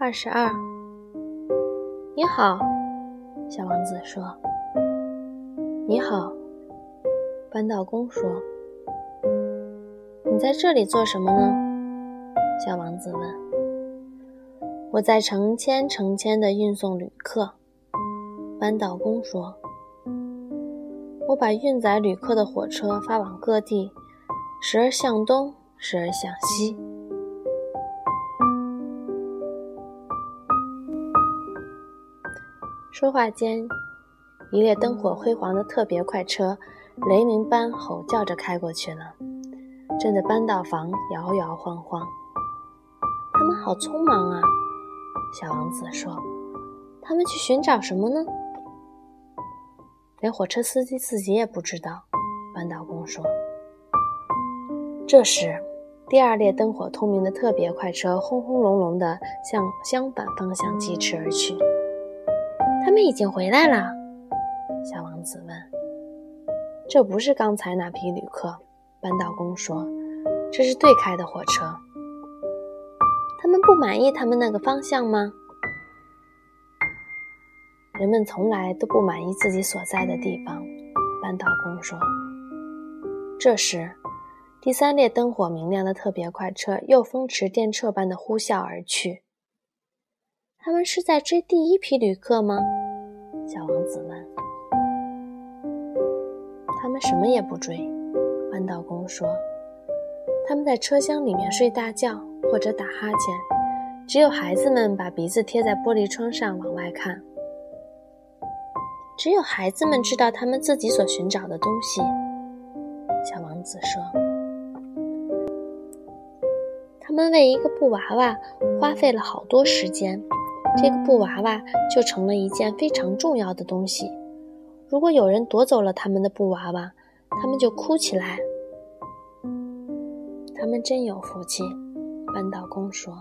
二十二。你好，小王子说。你好，扳道工说。你在这里做什么呢？小王子问。我在成千成千的运送旅客，扳道工说。我把运载旅客的火车发往各地，时而向东，时而向西。说话间，一列灯火辉煌的特别快车雷鸣般吼叫着开过去了，震得扳道房摇摇晃晃。他们好匆忙啊！小王子说：“他们去寻找什么呢？”连火车司机自己也不知道。扳道工说。这时，第二列灯火通明的特别快车轰轰隆隆地向相反方向疾驰而去。他们已经回来了，小王子问。“这不是刚才那批旅客。”扳道工说，“这是对开的火车。”他们不满意他们那个方向吗？人们从来都不满意自己所在的地方，扳道工说。这时，第三列灯火明亮的特别快车又风驰电掣般的呼啸而去。他们是在追第一批旅客吗？小王子问。他们什么也不追，扳道工说。他们在车厢里面睡大觉或者打哈欠，只有孩子们把鼻子贴在玻璃窗上往外看。只有孩子们知道他们自己所寻找的东西，小王子说。他们为一个布娃娃花费了好多时间。这个布娃娃就成了一件非常重要的东西。如果有人夺走了他们的布娃娃，他们就哭起来。他们真有福气，扳道工说。